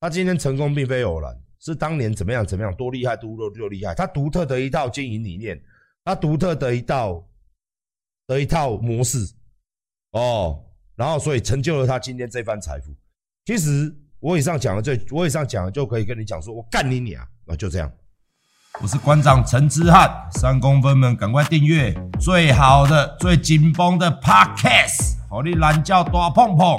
他今天成功并非偶然，是当年怎么样怎么样多厉害多多多厉害，他独特的一套经营理念，他独特的一道的一套模式哦，然后所以成就了他今天这番财富。其实我以上讲的最，我以上讲的就可以跟你讲说，我干你娘啊，就这样。我是馆长陈之汉，三公分们赶快订阅最好的、最紧绷的 Podcast，好你懒觉大碰碰。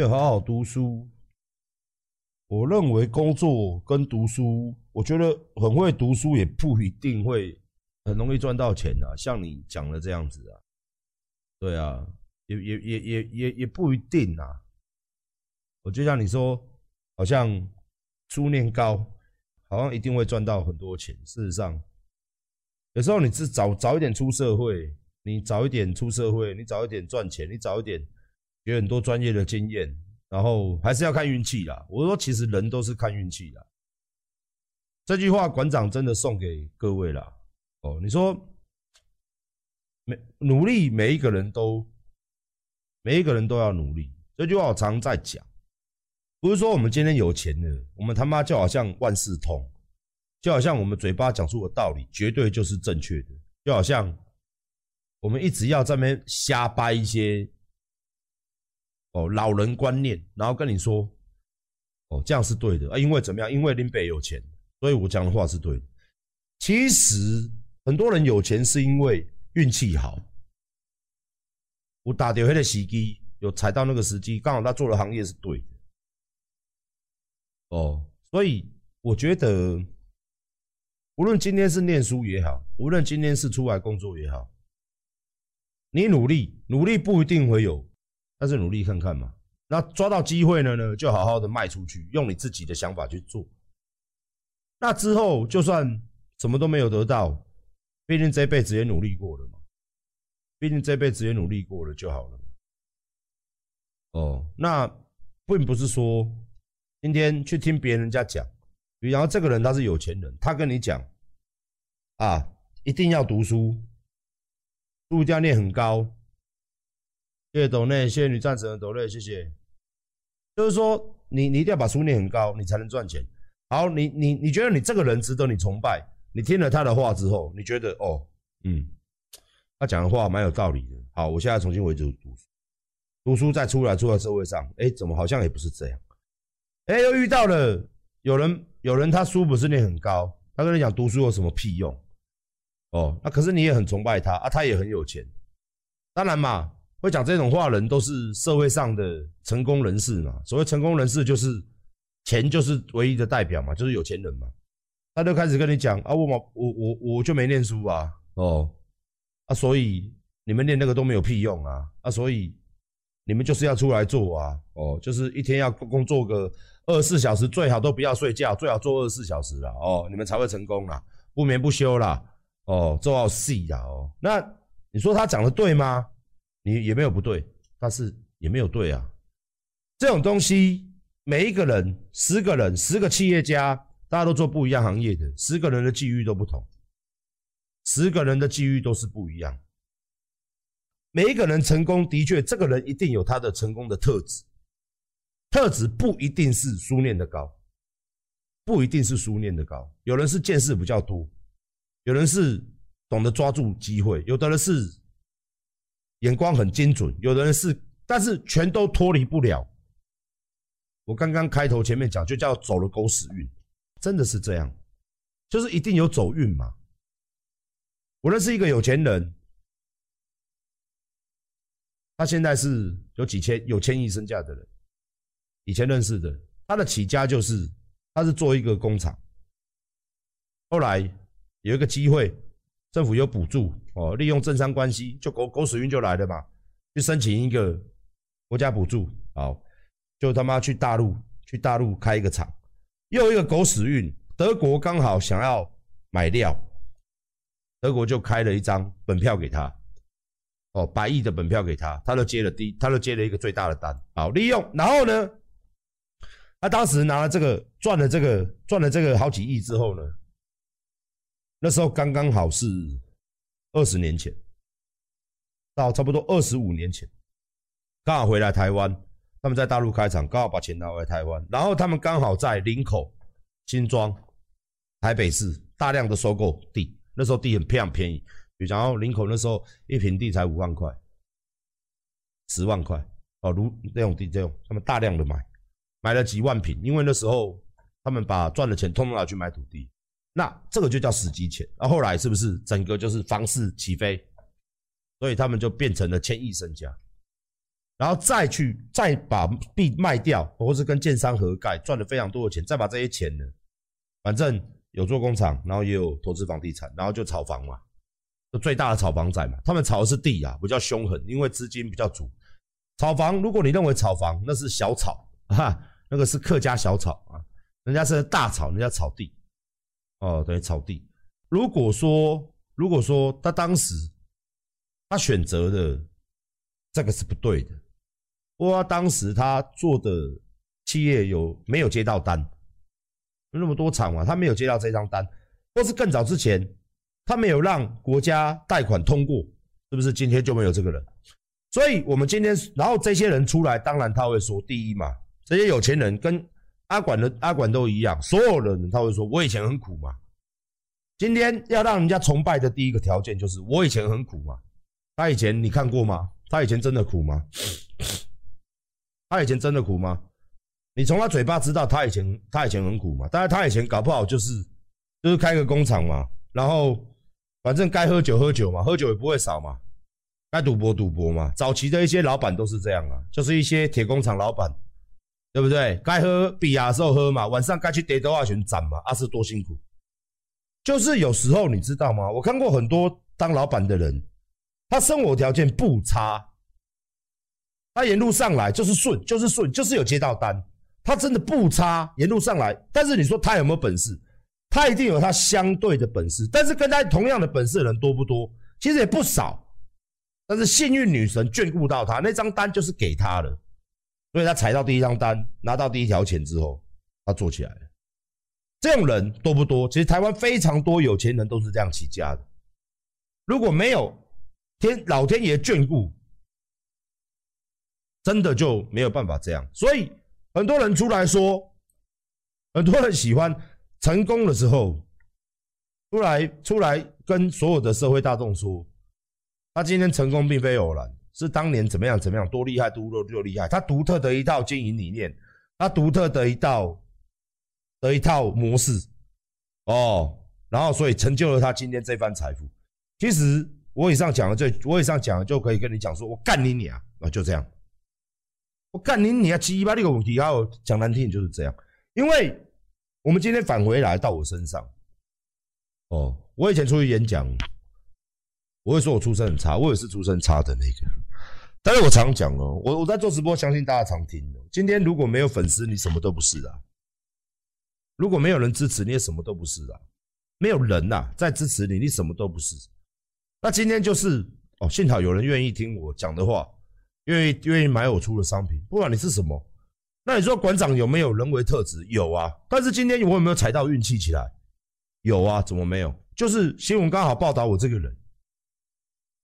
有好好读书，我认为工作跟读书，我觉得很会读书也不一定会。很容易赚到钱啊，像你讲的这样子啊，对啊，也也也也也也不一定啊。我就像你说，好像书念高，好像一定会赚到很多钱。事实上，有时候你是早早一点出社会，你早一点出社会，你早一点赚钱，你早一点有很多专业的经验，然后还是要看运气啦。我说，其实人都是看运气的。这句话馆长真的送给各位啦。哦，你说每努力，每一个人都每一个人都要努力。这句话我常在讲，不是说我们今天有钱了，我们他妈就好像万事通，就好像我们嘴巴讲出的道理绝对就是正确的，就好像我们一直要在那边瞎掰一些哦老人观念，然后跟你说哦这样是对的啊，因为怎么样？因为林北有钱，所以我讲的话是对的。其实。很多人有钱是因为运气好，我打掉黑的时机，有踩到那个时机，刚好他做的行业是对的。哦，所以我觉得，无论今天是念书也好，无论今天是出来工作也好，你努力，努力不一定会有，但是努力看看嘛。那抓到机会了呢，就好好的卖出去，用你自己的想法去做。那之后就算什么都没有得到。毕竟这辈子也努力过了嘛，毕竟这辈子也努力过了就好了嘛。哦，那并不是说今天去听别人家讲，比方这个人他是有钱人，他跟你讲啊，一定要读书，书一定要念很高。谢谢斗内，谢谢女战神的斗内，谢谢。就是说，你你一定要把书念很高，你才能赚钱。好，你你你觉得你这个人值得你崇拜？你听了他的话之后，你觉得哦，嗯，他讲的话蛮有道理的。好，我现在重新回去读书，读书再出来，出来社会上，哎，怎么好像也不是这样？哎，又遇到了有人，有人他书不是念很高，他跟你讲读书有什么屁用？哦，那可是你也很崇拜他啊，他也很有钱。当然嘛，会讲这种话的人都是社会上的成功人士嘛。所谓成功人士，就是钱就是唯一的代表嘛，就是有钱人嘛。他就开始跟你讲啊，我我我我就没念书啊，哦，啊，所以你们念那个都没有屁用啊，啊，所以你们就是要出来做啊，哦，就是一天要工作个二十四小时，最好都不要睡觉，最好做二十四小时了，哦，你们才会成功啦，不眠不休啦，哦，做好戏啦，哦，那你说他讲的对吗？你也没有不对，但是也没有对啊，这种东西，每一个人，十个人，十个企业家。大家都做不一样行业的，十个人的际遇都不同，十个人的际遇都是不一样。每一个人成功，的确，这个人一定有他的成功的特质，特质不一定是书念的高，不一定是书念的高。有人是见识比较多，有人是懂得抓住机会，有的人是眼光很精准，有的人是，但是全都脱离不了。我刚刚开头前面讲，就叫走了狗屎运。真的是这样，就是一定有走运嘛。我认识一个有钱人，他现在是有几千、有千亿身价的人。以前认识的，他的起家就是，他是做一个工厂，后来有一个机会，政府有补助哦，利用政商关系，就狗狗屎运就来了嘛，去申请一个国家补助，好，就他妈去大陆，去大陆开一个厂。又一个狗屎运，德国刚好想要买料，德国就开了一张本票给他，哦，百亿的本票给他，他就接了第，他就接了一个最大的单，好利用。然后呢，他当时拿了这个赚了这个赚了这个好几亿之后呢，那时候刚刚好是二十年前，到差不多二十五年前，刚好回来台湾，他们在大陆开厂，刚好把钱拿回台湾，然后他们刚好在林口、新庄、台北市大量的收购地，那时候地很非常便宜，比如讲林口那时候一平地才五万块、十万块哦，如这种地这种，他们大量的买。买了几万平，因为那时候他们把赚的钱通通拿去买土地，那这个就叫死机钱。那后来是不是整个就是房市起飞，所以他们就变成了千亿身家，然后再去再把地卖掉，或是跟建商合盖赚了非常多的钱，再把这些钱呢，反正有做工厂，然后也有投资房地产，然后就炒房嘛，最大的炒房仔嘛。他们炒的是地啊，比较凶狠，因为资金比较足。炒房，如果你认为炒房那是小炒，哈。那个是客家小炒啊，人家是大炒，人家炒地，哦，对，草地。如果说，如果说他当时他选择的这个是不对的，或他当时他做的企业有没有接到单？那么多厂嘛，他没有接到这张单，或是更早之前他没有让国家贷款通过，是不是今天就没有这个人？所以我们今天，然后这些人出来，当然他会说第一嘛。这些有钱人跟阿管的阿管都一样，所有的人他会说：“我以前很苦嘛。”今天要让人家崇拜的第一个条件就是：“我以前很苦嘛。”他以前你看过吗？他以前真的苦吗？他以前真的苦吗？你从他嘴巴知道他以前他以前很苦嘛？但是他以前搞不好就是就是开个工厂嘛，然后反正该喝酒喝酒嘛，喝酒也不会少嘛，该赌博赌博嘛。早期的一些老板都是这样啊，就是一些铁工厂老板。对不对？该喝比亚的时候喝嘛，晚上该去叠多少钱攒嘛？阿、啊、是多辛苦。就是有时候你知道吗？我看过很多当老板的人，他生活条件不差，他沿路上来就是顺，就是顺，就是有接到单，他真的不差，沿路上来。但是你说他有没有本事？他一定有他相对的本事。但是跟他同样的本事的人多不多？其实也不少。但是幸运女神眷顾到他，那张单就是给他了。所以他踩到第一张单，拿到第一条钱之后，他做起来了。这种人多不多？其实台湾非常多有钱人都是这样起家的。如果没有天老天爷眷顾，真的就没有办法这样。所以很多人出来说，很多人喜欢成功的时候，出来出来跟所有的社会大众说，他今天成功并非偶然。是当年怎么样怎么样多厉害多多多厉害，他独特的一套经营理念，他独特的一套的一套模式哦，然后所以成就了他今天这番财富。其实我以上讲的就我以上讲的就可以跟你讲说，我干你娘啊，那就这样，我干你娘七八六个问题，还有讲难听就是这样。因为我们今天返回来到我身上，哦，我以前出去演讲。我会说我出身很差，我也是出身差的那个。但是我常讲哦，我我在做直播，相信大家常听。今天如果没有粉丝，你什么都不是啊；如果没有人支持，你也什么都不是啊。没有人呐在支持你，你什么都不是。那今天就是哦，幸好有人愿意听我讲的话，愿意愿意买我出的商品，不管你是什么。那你说馆长有没有人为特质？有啊。但是今天我有没有踩到运气起来？有啊，怎么没有？就是新闻刚好报道我这个人。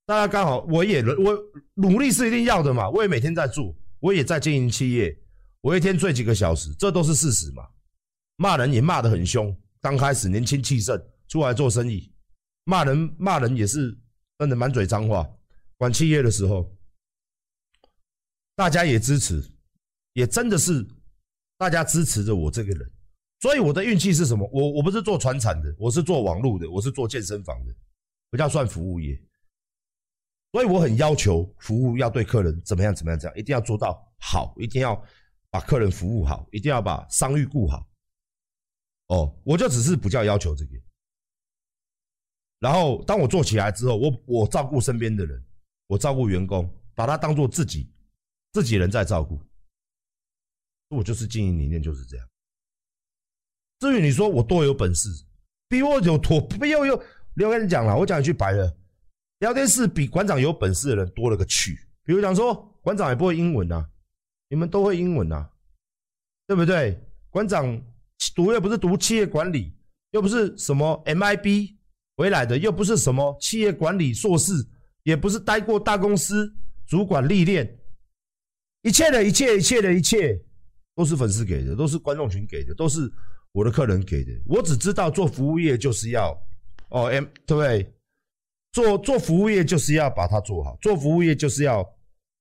大家刚好，我也我努力是一定要的嘛，我也每天在做，我也在经营企业，我一天睡几个小时，这都是事实嘛。骂人也骂得很凶，刚开始年轻气盛出来做生意，骂人骂人也是真的满嘴脏话。管企业的时候，大家也支持，也真的是大家支持着我这个人，所以我的运气是什么？我我不是做传产的，我是做网络的，我是做健身房的，比较算服务业。所以我很要求服务要对客人怎么样怎么样这样，一定要做到好，一定要把客人服务好，一定要把商誉顾好。哦，我就只是比较要求这个。然后当我做起来之后，我我照顾身边的人，我照顾员工，把他当做自己自己人在照顾。我就是经营理念就是这样。至于你说我多有本事，比我有多，比我有，我跟你讲了，我讲一句白的。聊天室比馆长有本事的人多了个去，比如讲说馆长也不会英文啊，你们都会英文啊，对不对？馆长读又不是读企业管理，又不是什么 MIB 回来的，又不是什么企业管理硕士，也不是待过大公司主管历练，一切的一切，一切的一切，都是粉丝给的，都是观众群给的，都是我的客人给的。我只知道做服务业就是要哦，M 对不对？做做服务业就是要把它做好，做服务业就是要，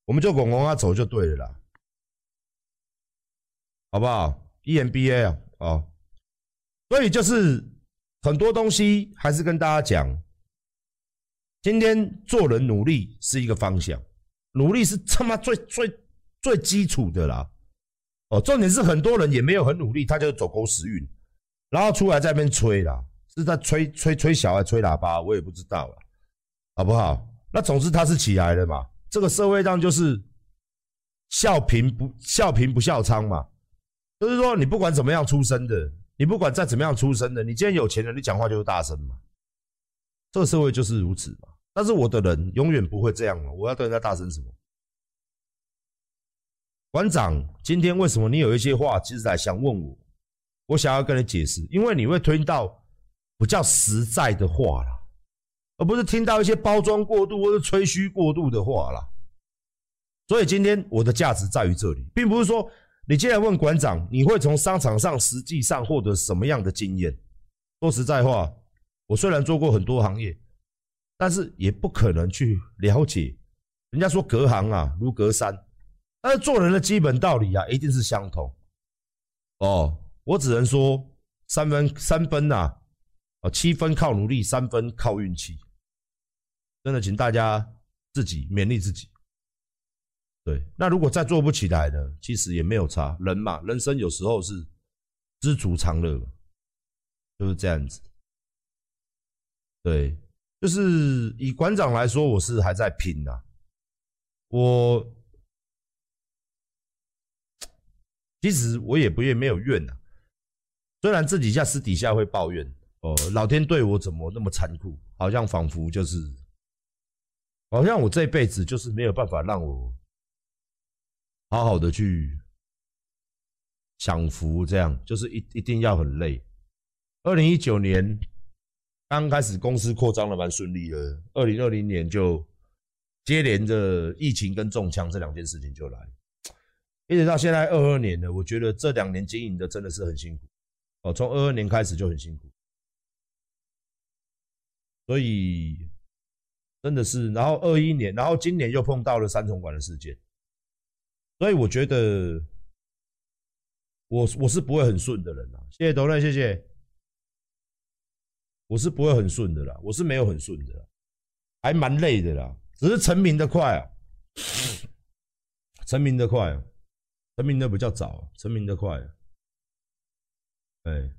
我们就拱拱啊走就对了啦，好不好？EMBA 啊，哦，所以就是很多东西还是跟大家讲，今天做人努力是一个方向，努力是他妈最最最基础的啦，哦，重点是很多人也没有很努力，他就走狗屎运，然后出来在那边吹啦，是在吹吹吹小还吹喇叭，我也不知道了。好不好？那总之他是起来了嘛。这个社会上就是笑贫不笑贫不笑娼嘛，就是说你不管怎么样出生的，你不管再怎么样出生的，你今天有钱了，你讲话就是大声嘛。这个社会就是如此嘛。但是我的人永远不会这样嘛。我要对人家大声什么？馆长，今天为什么你有一些话其实在想问我？我想要跟你解释，因为你会听到比较实在的话啦。而不是听到一些包装过度或者吹嘘过度的话啦。所以今天我的价值在于这里，并不是说你既然问馆长，你会从商场上实际上获得什么样的经验。说实在话，我虽然做过很多行业，但是也不可能去了解。人家说隔行啊如隔山，但是做人的基本道理啊一定是相同。哦，我只能说三分三分呐，啊七分靠努力，三分靠运气。真的，请大家自己勉励自己。对，那如果再做不起来呢？其实也没有差，人嘛，人生有时候是知足常乐，就是这样子。对，就是以馆长来说，我是还在拼呐。我其实我也不愿没有怨呐，虽然自己下私底下会抱怨哦，老天对我怎么那么残酷？好像仿佛就是。好像我这辈子就是没有办法让我好好的去享福，这样就是一一定要很累。二零一九年刚开始公司扩张的蛮顺利的，二零二零年就接连着疫情跟中枪这两件事情就来，一直到现在二二年了，我觉得这两年经营的真的是很辛苦哦，从二二年开始就很辛苦，所以。真的是，然后二一年，然后今年又碰到了三重管的事件，所以我觉得我我是不会很顺的人呐。谢谢董瑞，谢谢。我是不会很顺的啦，我是没有很顺的啦，还蛮累的啦，只是成名的快啊，成名的快，啊成名的比较早，成名的快，哎。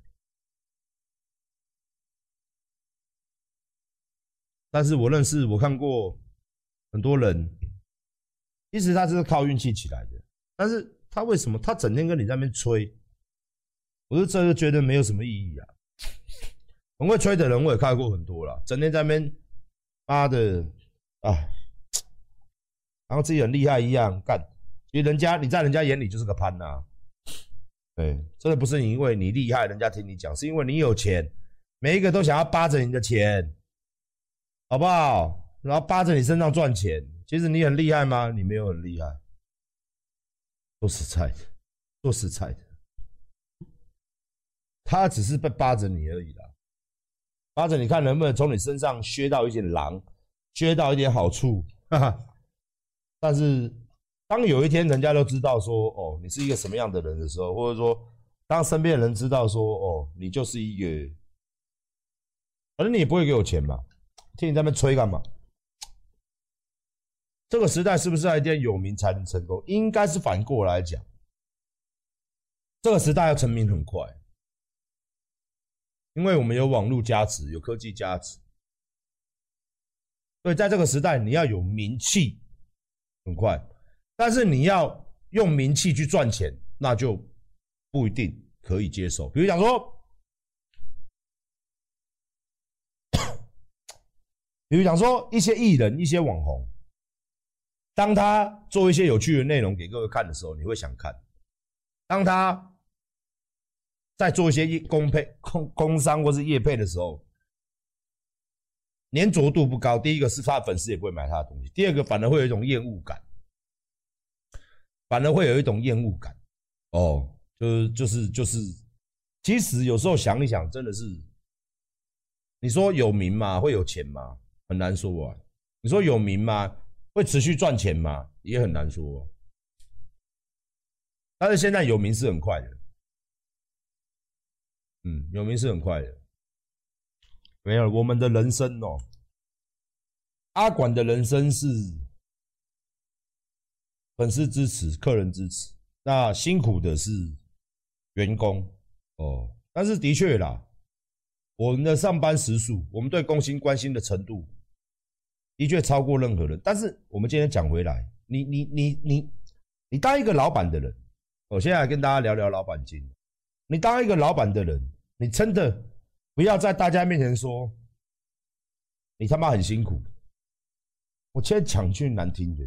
但是我认识，我看过很多人，其实他是靠运气起来的。但是他为什么他整天跟你在那边吹？我是真的觉得没有什么意义啊。很会吹的人我也看过很多了，整天在那边妈的啊，然后自己很厉害一样干。其实人家你在人家眼里就是个潘呐。对，真的不是因为你厉害，人家听你讲，是因为你有钱，每一个都想要扒着你的钱。好不好？然后扒着你身上赚钱，其实你很厉害吗？你没有很厉害。说实在的，说实在的，他只是被扒着你而已啦。扒着你看能不能从你身上削到一点狼，削到一点好处。哈哈。但是当有一天人家都知道说，哦，你是一个什么样的人的时候，或者说当身边的人知道说，哦，你就是一个，反正你也不会给我钱嘛。听你在那边吹干嘛？这个时代是不是一定有名才能成功？应该是反过来讲，这个时代要成名很快，因为我们有网络加持，有科技加持，所以在这个时代你要有名气很快，但是你要用名气去赚钱，那就不一定可以接受。比如讲说。比如讲说一些艺人、一些网红，当他做一些有趣的内容给各位看的时候，你会想看；当他在做一些业工配工工商或是业配的时候，粘着度不高。第一个是他粉丝也不会买他的东西，第二个反而会有一种厌恶感，反而会有一种厌恶感。哦，就是就是就是，其实有时候想一想，真的是，你说有名吗？会有钱吗？很难说啊。你说有名吗？会持续赚钱吗？也很难说。但是现在有名是很快的。嗯，有名是很快的，没有我们的人生哦。阿管的人生是粉丝支持、客人支持，那辛苦的是员工哦。但是的确啦，我们的上班时数，我们对工薪关心的程度，的确超过任何人。但是我们今天讲回来，你你你你你当一个老板的人，我现在跟大家聊聊老板经。你当一个老板的人。你真的不要在大家面前说你他妈很辛苦。我先讲句难听的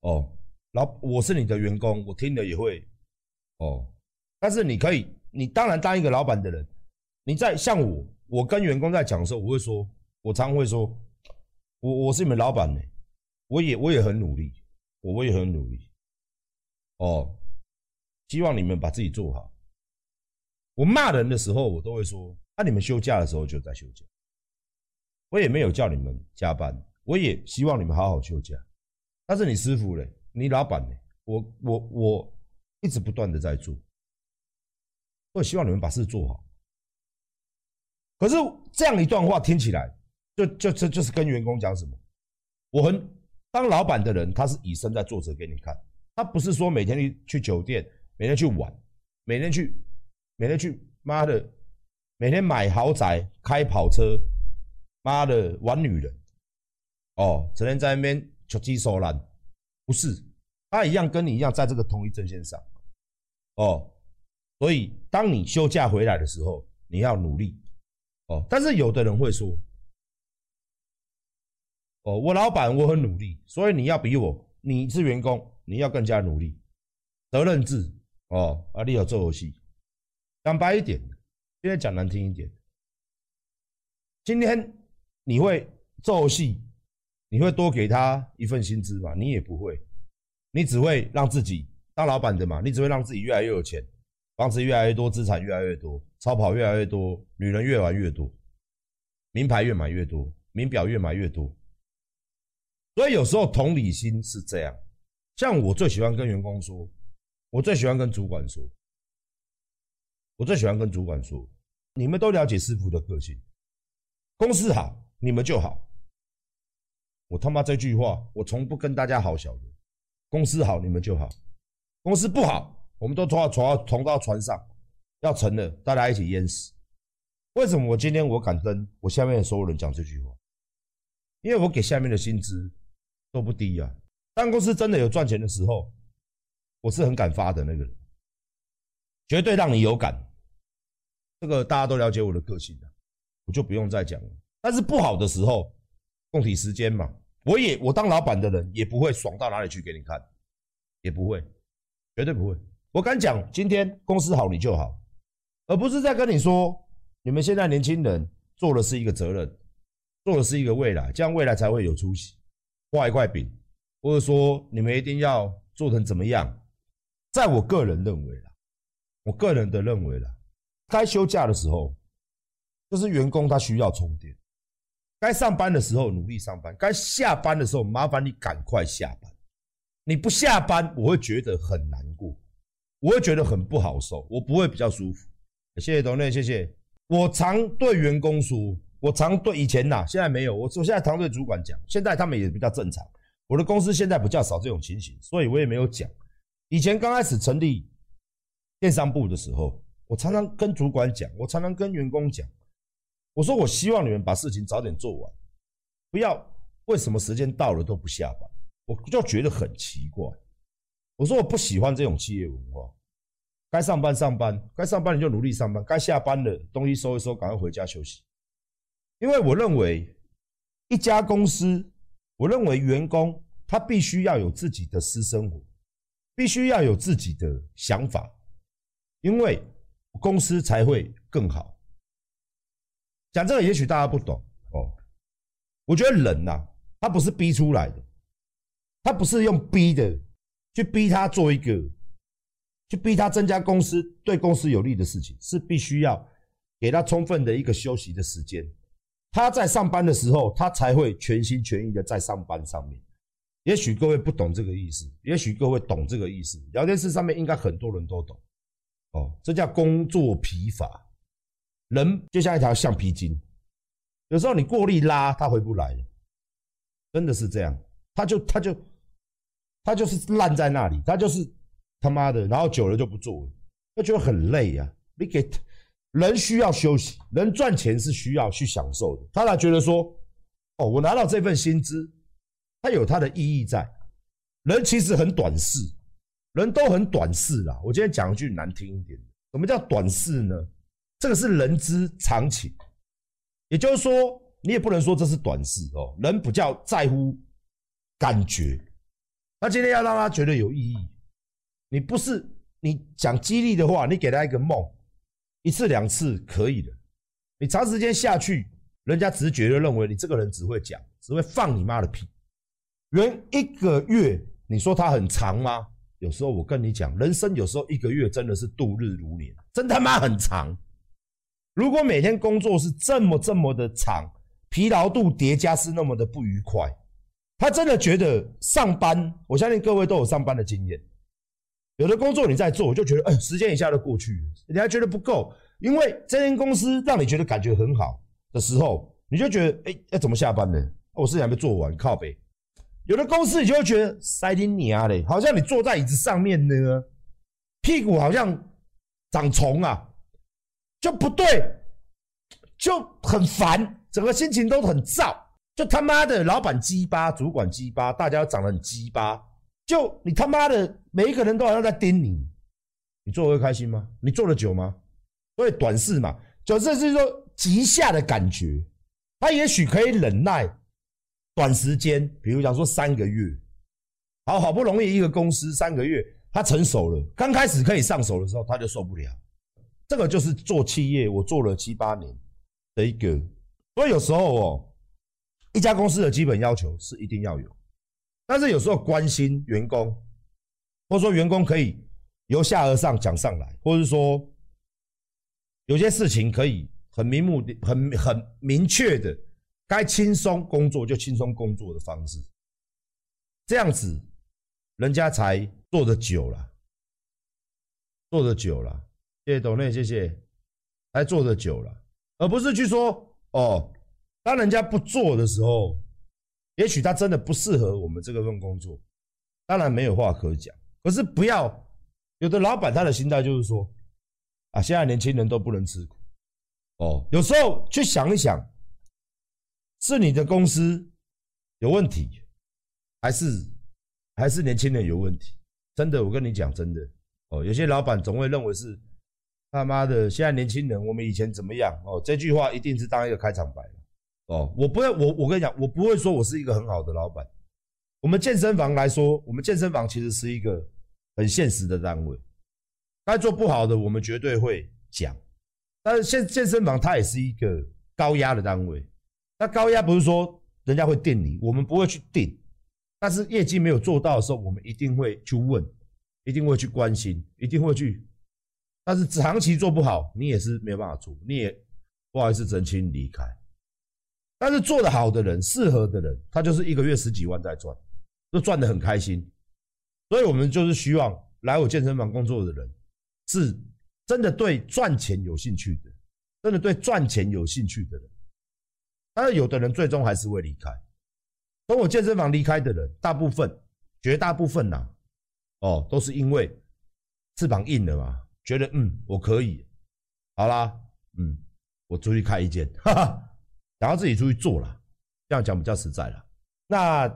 哦，老我是你的员工，我听了也会哦。但是你可以，你当然当一个老板的人，你在像我，我跟员工在讲的时候，我会说，我常会说，我我是你们老板呢，我也我也很努力，我我也很努力哦，希望你们把自己做好。我骂人的时候，我都会说：那、你们休假的时候就在休假。我也没有叫你们加班，我也希望你们好好休假。但是你师傅嘞，你老板嘞，我我我一直不断的在做，我也希望你们把事做好。可是这样一段话听起来，就就这就是跟员工讲什么？我很当老板的人，他是以身在作则给你看，他不是说每天去去酒店，每天去玩，每天去。每天去妈的，每天买豪宅、开跑车，妈的玩女人，哦，整天在那边求鸡收篮，不是，他一样跟你一样在这个同一阵线上，哦，所以当你休假回来的时候，你要努力，哦，但是有的人会说，哦，我老板我很努力，所以你要比我，你是员工，你要更加努力，责任制，哦，啊，你要做游戏。讲白一点，现在讲难听一点。今天你会做游戏，你会多给他一份薪资吗？你也不会，你只会让自己当老板的嘛，你只会让自己越来越有钱，房子越来越多，资产越来越多，超跑越来越多，女人越玩越多，名牌越买越多，名表越买越多。所以有时候同理心是这样，像我最喜欢跟员工说，我最喜欢跟主管说。我最喜欢跟主管说：“你们都了解师傅的个性，公司好，你们就好。”我他妈这句话，我从不跟大家好小的。公司好，你们就好；公司不好，我们都冲到冲到冲到船上，要沉了，大家一起淹死。为什么我今天我敢跟我下面的所有人讲这句话？因为我给下面的薪资都不低啊。当公司真的有赚钱的时候，我是很敢发的那个人，绝对让你有感。这个大家都了解我的个性，我就不用再讲了。但是不好的时候，共体时间嘛。我也我当老板的人也不会爽到哪里去给你看，也不会，绝对不会。我敢讲，今天公司好你就好，而不是在跟你说，你们现在年轻人做的是一个责任，做的是一个未来，这样未来才会有出息。画一块饼，或者说你们一定要做成怎么样？在我个人认为啦，我个人的认为啦。该休假的时候，就是员工他需要充电；该上班的时候努力上班；该下班的时候麻烦你赶快下班。你不下班，我会觉得很难过，我会觉得很不好受，我不会比较舒服。谢谢董内，谢谢。我常对员工说，我常对以前呐，现在没有。我我现在常对主管讲，现在他们也比较正常。我的公司现在比较少这种情形，所以我也没有讲。以前刚开始成立电商部的时候。我常常跟主管讲，我常常跟员工讲，我说我希望你们把事情早点做完，不要为什么时间到了都不下班，我就觉得很奇怪。我说我不喜欢这种企业文化，该上班上班，该上班你就努力上班，该下班了东西收一收，赶快回家休息。因为我认为一家公司，我认为员工他必须要有自己的私生活，必须要有自己的想法。因为公司才会更好。讲这个也许大家不懂哦，我觉得人呐、啊，他不是逼出来的，他不是用逼的去逼他做一个，去逼他增加公司对公司有利的事情，是必须要给他充分的一个休息的时间。他在上班的时候，他才会全心全意的在上班上面。也许各位不懂这个意思，也许各位懂这个意思。聊天室上面应该很多人都懂。哦，这叫工作疲乏。人就像一条橡皮筋，有时候你过力拉，它回不来了。真的是这样，他就他就他就是烂在那里，他就是他妈的，然后久了就不做了，他觉得很累呀、啊。你给人需要休息，人赚钱是需要去享受的。他才觉得说，哦，我拿到这份薪资，它有它的意义在。人其实很短视。人都很短视啦，我今天讲一句难听一点的，什么叫短视呢？这个是人之常情，也就是说，你也不能说这是短视哦。人比较在乎感觉，那今天要让他觉得有意义，你不是你讲激励的话，你给他一个梦，一次两次可以的，你长时间下去，人家直觉就认为你这个人只会讲，只会放你妈的屁。人一个月，你说他很长吗？有时候我跟你讲，人生有时候一个月真的是度日如年，真他妈很长。如果每天工作是这么这么的长，疲劳度叠加是那么的不愉快，他真的觉得上班，我相信各位都有上班的经验。有的工作你在做，我就觉得，哎，时间一下就过去，你还觉得不够，因为这间公司让你觉得感觉很好的时候，你就觉得，哎，要怎么下班呢？我事情还没做完，靠北。有的公司你就会觉得塞丁尼啊嘞，好像你坐在椅子上面呢，屁股好像长虫啊，就不对，就很烦，整个心情都很燥，就他妈的老板鸡巴，主管鸡巴，大家都长得很鸡巴，就你他妈的每一个人都好像在盯你，你做的会开心吗？你做的久吗？所以短视嘛，就是是说极下的感觉，他也许可以忍耐。短时间，比如讲说三个月，好好不容易一个公司三个月，他成熟了，刚开始可以上手的时候，他就受不了。这个就是做企业，我做了七八年的一个，所以有时候哦，一家公司的基本要求是一定要有，但是有时候关心员工，或者说员工可以由下而上讲上来，或者说有些事情可以很明目的、很很明确的。该轻松工作就轻松工作的方式，这样子，人家才做得久了，做得久了。谢谢董内，谢谢，才做得久了，而不是去说哦，当人家不做的时候，也许他真的不适合我们这个份工作，当然没有话可讲。可是不要有的老板他的心态就是说，啊，现在年轻人都不能吃苦，哦，有时候去想一想。是你的公司有问题，还是还是年轻人有问题？真的，我跟你讲，真的哦。有些老板总会认为是他妈的，现在年轻人，我们以前怎么样哦？这句话一定是当一个开场白哦。我不会，我我跟你讲，我不会说我是一个很好的老板。我们健身房来说，我们健身房其实是一个很现实的单位，该做不好的，我们绝对会讲。但是健健身房它也是一个高压的单位。那高压不是说人家会定你，我们不会去定，但是业绩没有做到的时候，我们一定会去问，一定会去关心，一定会去。但是长期做不好，你也是没有办法做，你也不好意思真心离开。但是做得好的人，适合的人，他就是一个月十几万在赚，都赚得很开心。所以我们就是希望来我健身房工作的人，是真的对赚钱有兴趣的，真的对赚钱有兴趣的人。但是有的人最终还是会离开，从我健身房离开的人，大部分、绝大部分呐、啊，哦，都是因为翅膀硬了嘛，觉得嗯，我可以，好啦，嗯，我出去开一间，哈哈，然后自己出去做了，这样讲比较实在了。那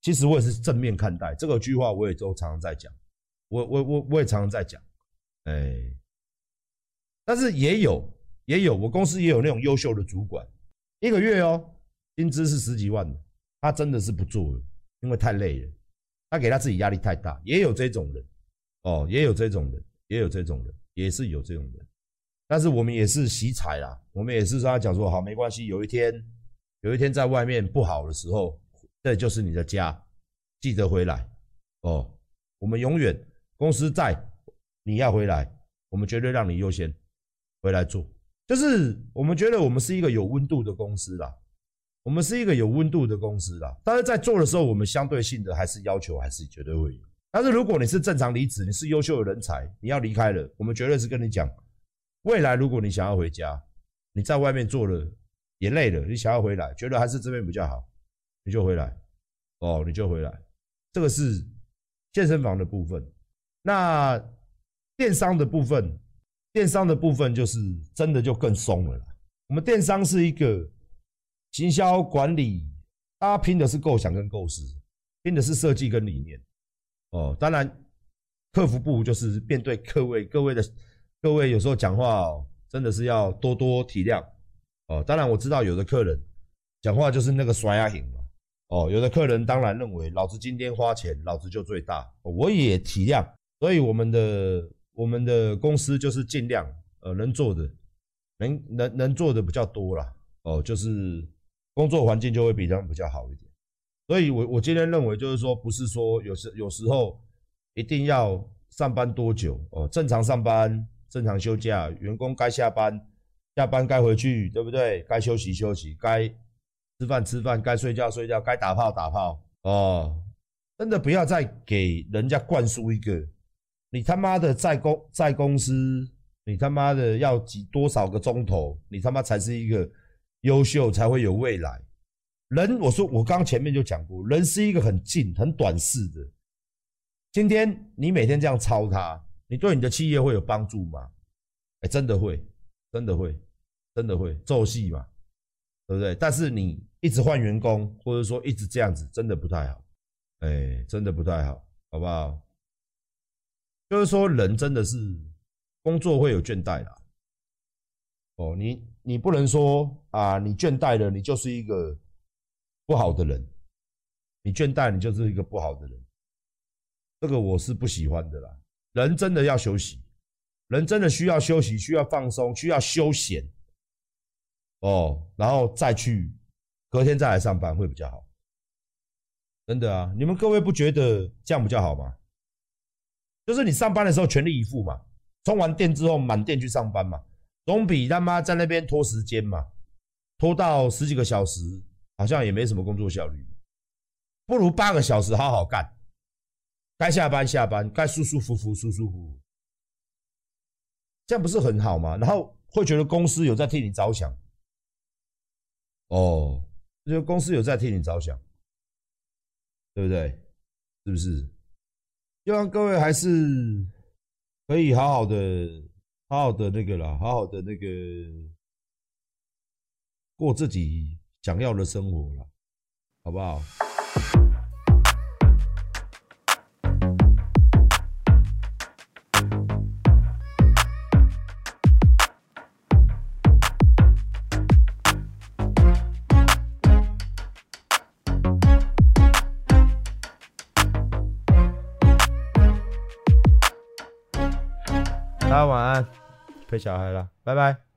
其实我也是正面看待这个句话，我也都常常在讲，我我我我也常常在讲，哎，但是也有也有，我公司也有那种优秀的主管。一个月哦，薪资是十几万的，他真的是不做了，因为太累了，他给他自己压力太大，也有这种人，哦，也有这种人，也有这种人，也是有这种人，但是我们也是惜才啦，我们也是跟他讲说，好，没关系，有一天，有一天在外面不好的时候，这就是你的家，记得回来哦。我们永远公司在，你要回来，我们绝对让你优先回来做。就是我们觉得我们是一个有温度的公司啦，我们是一个有温度的公司啦。但是在做的时候，我们相对性的还是要求还是绝对会有。但是如果你是正常离职，你是优秀的人才，你要离开了，我们绝对是跟你讲，未来如果你想要回家，你在外面做了也累了，你想要回来，觉得还是这边比较好，你就回来，哦，你就回来。这个是健身房的部分，那电商的部分，电商的部分就是真的就更松了啦。我们电商是一个行销管理，大家拼的是构想跟构思，拼的是设计跟理念。哦，当然，客服部就是面对各位各位的各位，有时候讲话哦，真的是要多多体谅哦。当然我知道有的客人讲话就是那个甩牙型嘛，哦，有的客人当然认为老子今天花钱，老子就最大，我也体谅。所以我们的我们的公司就是尽量呃能做的能能能做的比较多啦，哦，就是工作环境就会比较比较好一点。所以，我我今天认为就是说，不是说有时有时候一定要上班多久哦，正常上班，正常休假，员工该下班，下班该回去，对不对？该休息休息，该吃饭吃饭，该睡觉睡觉，该打炮打炮哦。真的不要再给人家灌输一个，你他妈的在公在公司，你他妈的要挤多少个钟头，你他妈才是一个优秀，才会有未来。人，我说我刚前面就讲过，人是一个很近、很短视的。今天你每天这样操他，你对你的企业会有帮助吗？哎，真的会，真的会，真的会做戏嘛，对不对？但是你一直换员工，或者说一直这样子，真的不太好，哎，真的不太好，好不好？就是说，人真的是工作会有倦怠啦。哦，你你不能说啊，你倦怠了，你就是一个。不好的人，你倦怠，你就是一个不好的人。这个我是不喜欢的啦。人真的要休息，人真的需要休息，需要放松，需要休闲。哦，然后再去隔天再来上班会比较好。真的啊，你们各位不觉得这样比较好吗？就是你上班的时候全力以赴嘛，充完电之后满电去上班嘛，总比他妈在那边拖时间嘛，拖到十几个小时。好像也没什么工作效率，不如八个小时好好干，该下班下班，该舒舒服服舒舒服服，这样不是很好吗？然后会觉得公司有在替你着想，哦，觉得公司有在替你着想，对不对？是不是？希望各位还是可以好好的、好好的那个啦，好好的那个过自己。想要的生活了，好不好？陪小孩了，拜拜。